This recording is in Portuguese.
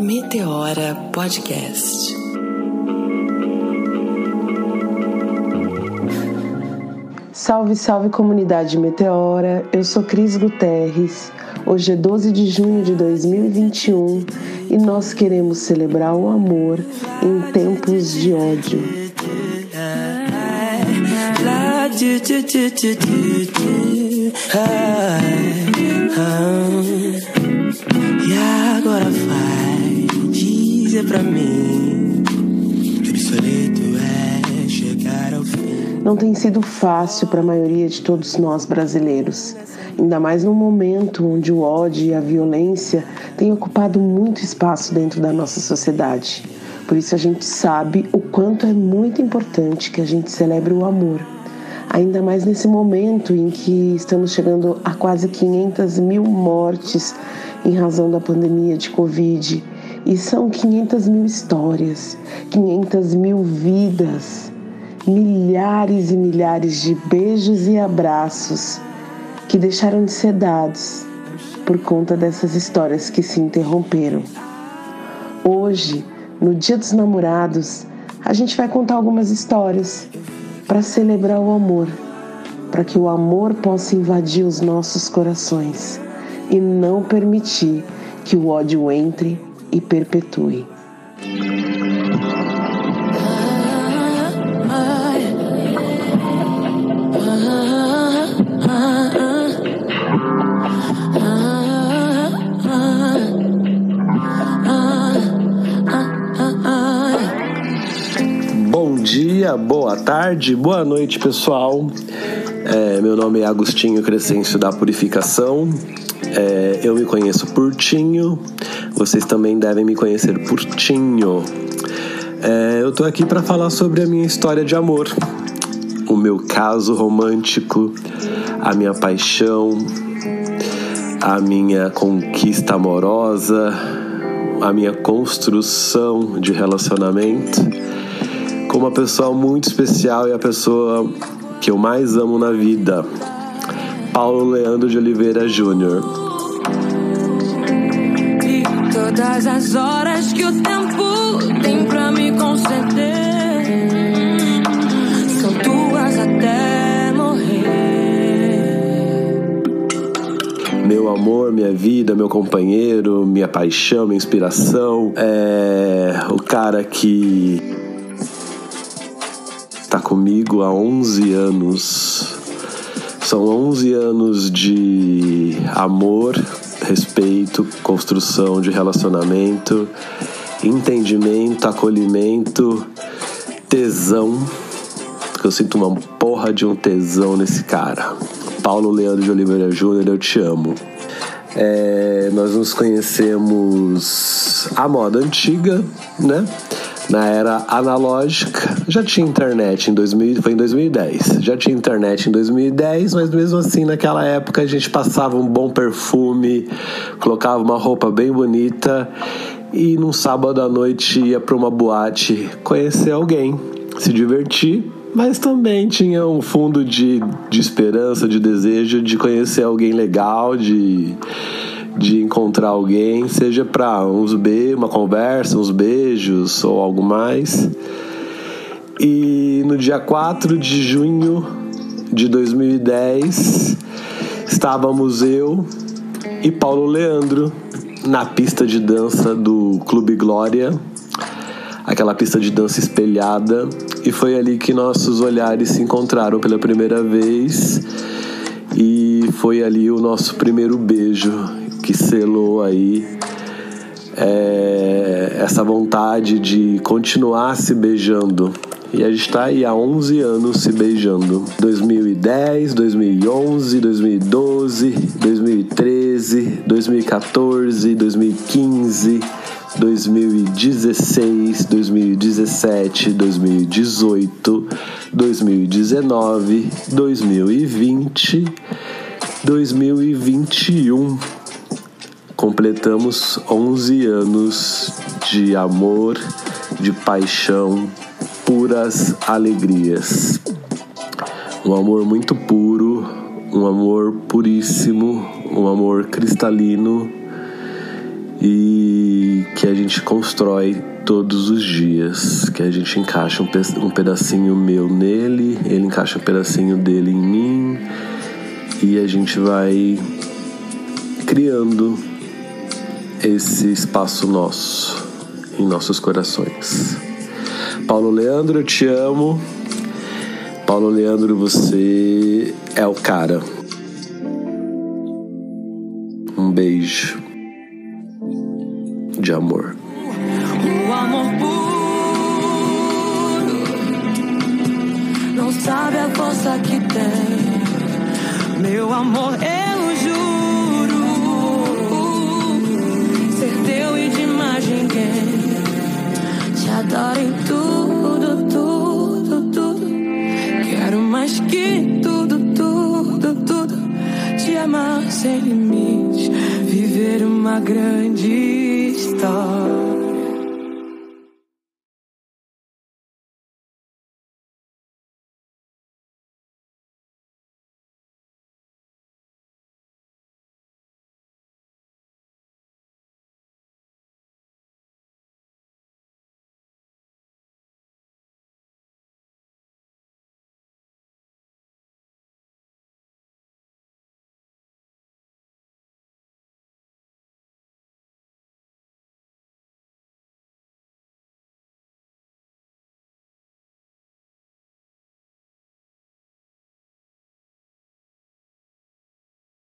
Meteora Podcast. Salve, salve comunidade Meteora. Eu sou Cris Guterres. Hoje é 12 de junho de 2021 e nós queremos celebrar o amor em tempos de ódio. E agora vai dizer pra mim que obsoleto é chegar ao fim. Não tem sido fácil para a maioria de todos nós brasileiros, ainda mais num momento onde o ódio e a violência têm ocupado muito espaço dentro da nossa sociedade. Por isso a gente sabe o quanto é muito importante que a gente celebre o amor ainda mais nesse momento em que estamos chegando a quase 500 mil mortes em razão da pandemia de Covid. E são 500 mil histórias, 500 mil vidas, milhares e milhares de beijos e abraços que deixaram de ser dados por conta dessas histórias que se interromperam. Hoje, no Dia dos Namorados, a gente vai contar algumas histórias para celebrar o amor, para que o amor possa invadir os nossos corações e não permitir que o ódio entre e perpetue. Bom dia, boa tarde, boa noite, pessoal. É, meu nome é Agostinho Crescêncio da Purificação. É, eu me conheço por Tinho. Vocês também devem me conhecer por Tinho. É, eu tô aqui para falar sobre a minha história de amor, o meu caso romântico, a minha paixão, a minha conquista amorosa, a minha construção de relacionamento com uma pessoa muito especial e a pessoa que eu mais amo na vida, Paulo Leandro de Oliveira Júnior. Todas as horas que o tempo tem pra me conceder são tuas até morrer. Meu amor, minha vida, meu companheiro, minha paixão, minha inspiração, é o cara que está comigo há 11 anos. São 11 anos de amor, respeito, construção de relacionamento, entendimento, acolhimento, tesão. Eu sinto uma porra de um tesão nesse cara. Paulo Leandro de Oliveira Júnior, eu te amo. É, nós nos conhecemos à moda antiga, né? Na era analógica. Já tinha internet em 2000, foi em 2010. Já tinha internet em 2010, mas mesmo assim naquela época a gente passava um bom perfume, colocava uma roupa bem bonita e num sábado à noite ia para uma boate conhecer alguém, se divertir. Mas também tinha um fundo de, de esperança, de desejo de conhecer alguém legal, de de encontrar alguém, seja para uns be uma conversa, uns beijos ou algo mais. E no dia 4 de junho de 2010, estávamos eu e Paulo Leandro na pista de dança do Clube Glória, aquela pista de dança espelhada, e foi ali que nossos olhares se encontraram pela primeira vez. E foi ali o nosso primeiro beijo que selou aí é, essa vontade de continuar se beijando. E a gente está aí há 11 anos se beijando. 2010, 2011, 2012, 2013, 2014, 2015, 2016, 2017, 2018, 2019, 2020, 2021 completamos 11 anos de amor, de paixão, puras alegrias. Um amor muito puro, um amor puríssimo, um amor cristalino e que a gente constrói todos os dias, que a gente encaixa um pedacinho meu nele, ele encaixa um pedacinho dele em mim e a gente vai criando esse espaço nosso em nossos corações. Paulo Leandro, eu te amo. Paulo Leandro, você é o cara. Um beijo de amor. O amor puro não sabe a força que tem. Meu amor, eu sem limites, viver uma grande história.